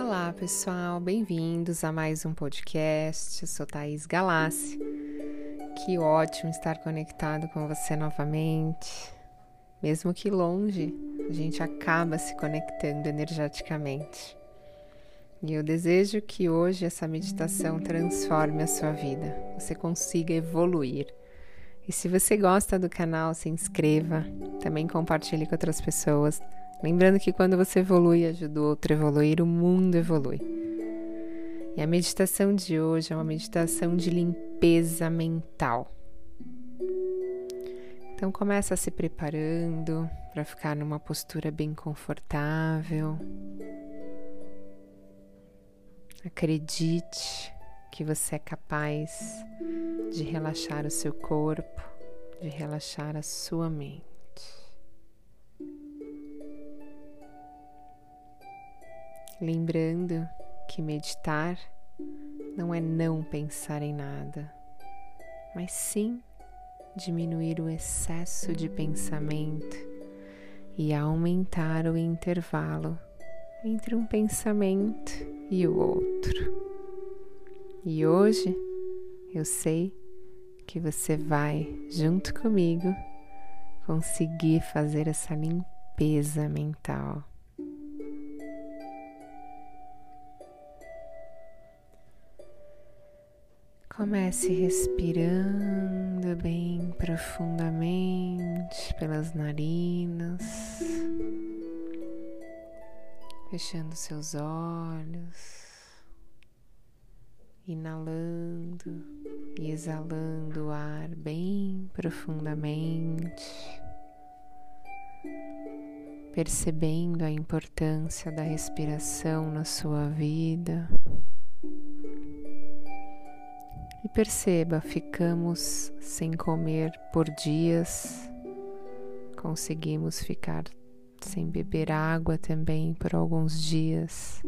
Olá, pessoal, bem-vindos a mais um podcast. Eu sou Thaís Galassi. Que ótimo estar conectado com você novamente. Mesmo que longe, a gente acaba se conectando energeticamente. E eu desejo que hoje essa meditação transforme a sua vida, você consiga evoluir. E se você gosta do canal, se inscreva, também compartilhe com outras pessoas. Lembrando que quando você evolui, ajuda o outro a evoluir, o mundo evolui. E a meditação de hoje é uma meditação de limpeza mental. Então começa se preparando para ficar numa postura bem confortável. Acredite que você é capaz de relaxar o seu corpo, de relaxar a sua mente. Lembrando que meditar não é não pensar em nada, mas sim diminuir o excesso de pensamento e aumentar o intervalo entre um pensamento e o outro. E hoje eu sei que você vai, junto comigo, conseguir fazer essa limpeza mental. Comece respirando bem profundamente pelas narinas, fechando seus olhos, inalando e exalando o ar bem profundamente, percebendo a importância da respiração na sua vida. E perceba, ficamos sem comer por dias, conseguimos ficar sem beber água também por alguns dias,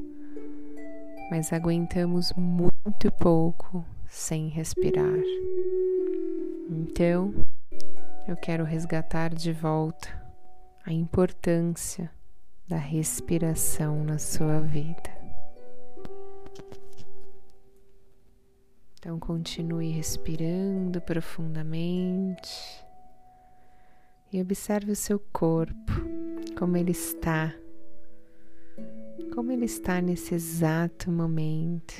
mas aguentamos muito pouco sem respirar. Então, eu quero resgatar de volta a importância da respiração na sua vida. Então continue respirando profundamente e observe o seu corpo, como ele está, como ele está nesse exato momento.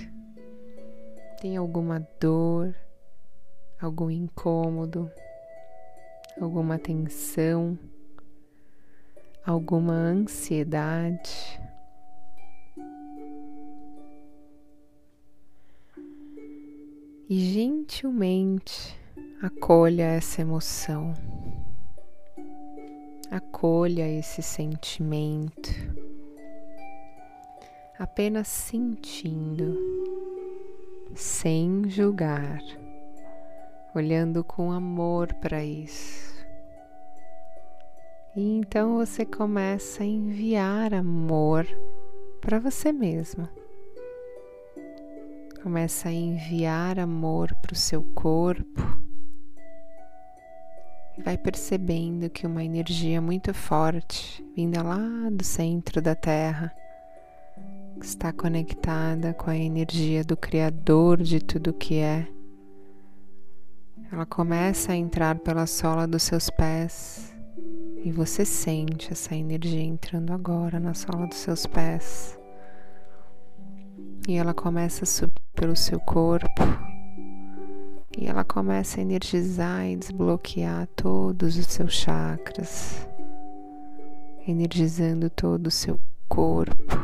Tem alguma dor, algum incômodo, alguma tensão, alguma ansiedade? E gentilmente acolha essa emoção, acolha esse sentimento, apenas sentindo, sem julgar, olhando com amor para isso. E então você começa a enviar amor para você mesmo Começa a enviar amor para o seu corpo e vai percebendo que uma energia muito forte, vinda lá do centro da Terra, está conectada com a energia do Criador de tudo que é. Ela começa a entrar pela sola dos seus pés e você sente essa energia entrando agora na sola dos seus pés. E ela começa a subir pelo seu corpo e ela começa a energizar e desbloquear todos os seus chakras, energizando todo o seu corpo,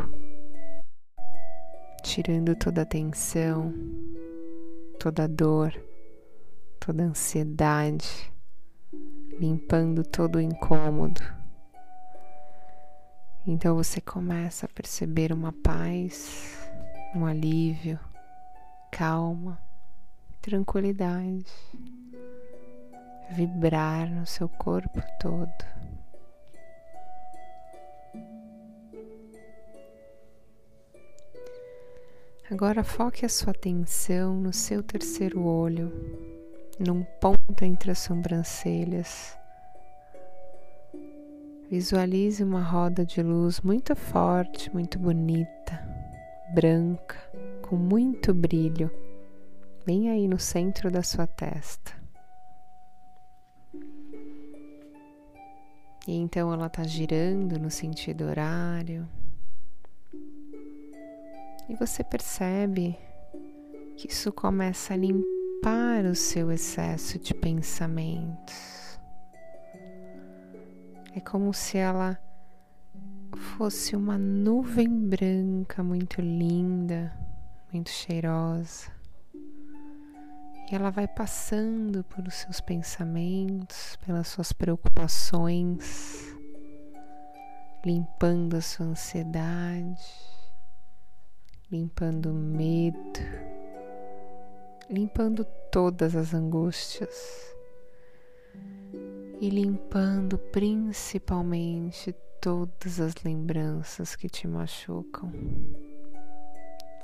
tirando toda a tensão, toda a dor, toda a ansiedade, limpando todo o incômodo. Então você começa a perceber uma paz, um alívio calma, tranquilidade vibrar no seu corpo todo. Agora foque a sua atenção no seu terceiro olho, num ponto entre as sobrancelhas. Visualize uma roda de luz muito forte, muito bonita branca, com muito brilho, bem aí no centro da sua testa. E então ela está girando no sentido horário. E você percebe que isso começa a limpar o seu excesso de pensamentos. É como se ela fosse uma nuvem branca muito linda, muito cheirosa. E ela vai passando pelos seus pensamentos, pelas suas preocupações, limpando a sua ansiedade, limpando o medo, limpando todas as angústias e limpando principalmente todas as lembranças que te machucam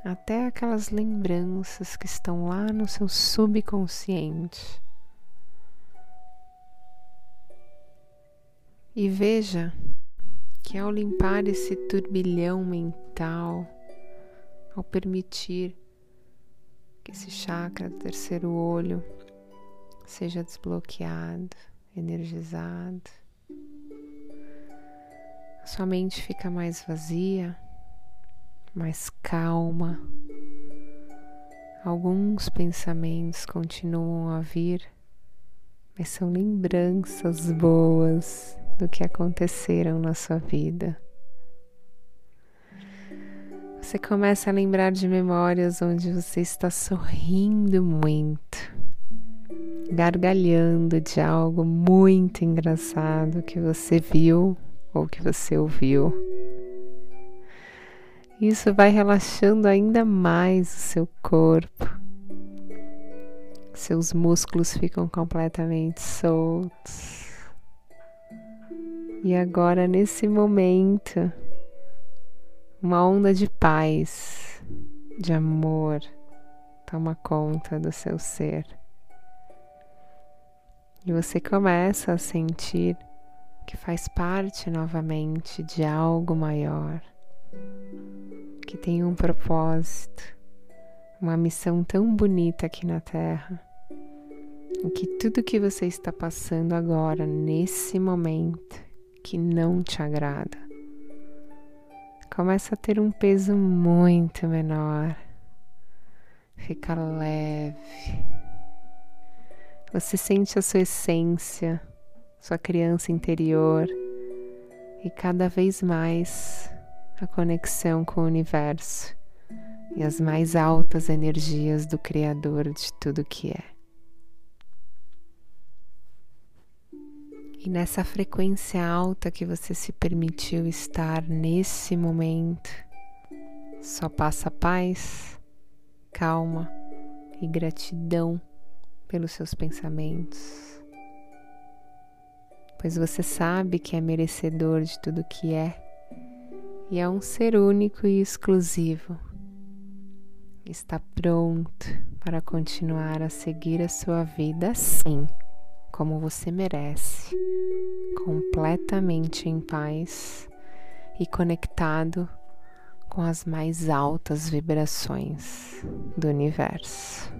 até aquelas lembranças que estão lá no seu subconsciente. E veja que ao limpar esse turbilhão mental, ao permitir que esse chakra do terceiro olho seja desbloqueado, energizado, sua mente fica mais vazia mais calma. Alguns pensamentos continuam a vir, mas são lembranças boas do que aconteceram na sua vida. Você começa a lembrar de memórias onde você está sorrindo muito, gargalhando de algo muito engraçado que você viu ou que você ouviu. Isso vai relaxando ainda mais o seu corpo. Seus músculos ficam completamente soltos. E agora, nesse momento, uma onda de paz, de amor, toma conta do seu ser. E você começa a sentir que faz parte novamente de algo maior que tem um propósito, uma missão tão bonita aqui na Terra, e que tudo que você está passando agora, nesse momento, que não te agrada, começa a ter um peso muito menor, fica leve. Você sente a sua essência, sua criança interior e cada vez mais a conexão com o universo e as mais altas energias do Criador de tudo que é. E nessa frequência alta que você se permitiu estar nesse momento, só passa paz, calma e gratidão pelos seus pensamentos, pois você sabe que é merecedor de tudo que é e é um ser único e exclusivo. Está pronto para continuar a seguir a sua vida assim, como você merece, completamente em paz e conectado com as mais altas vibrações do universo.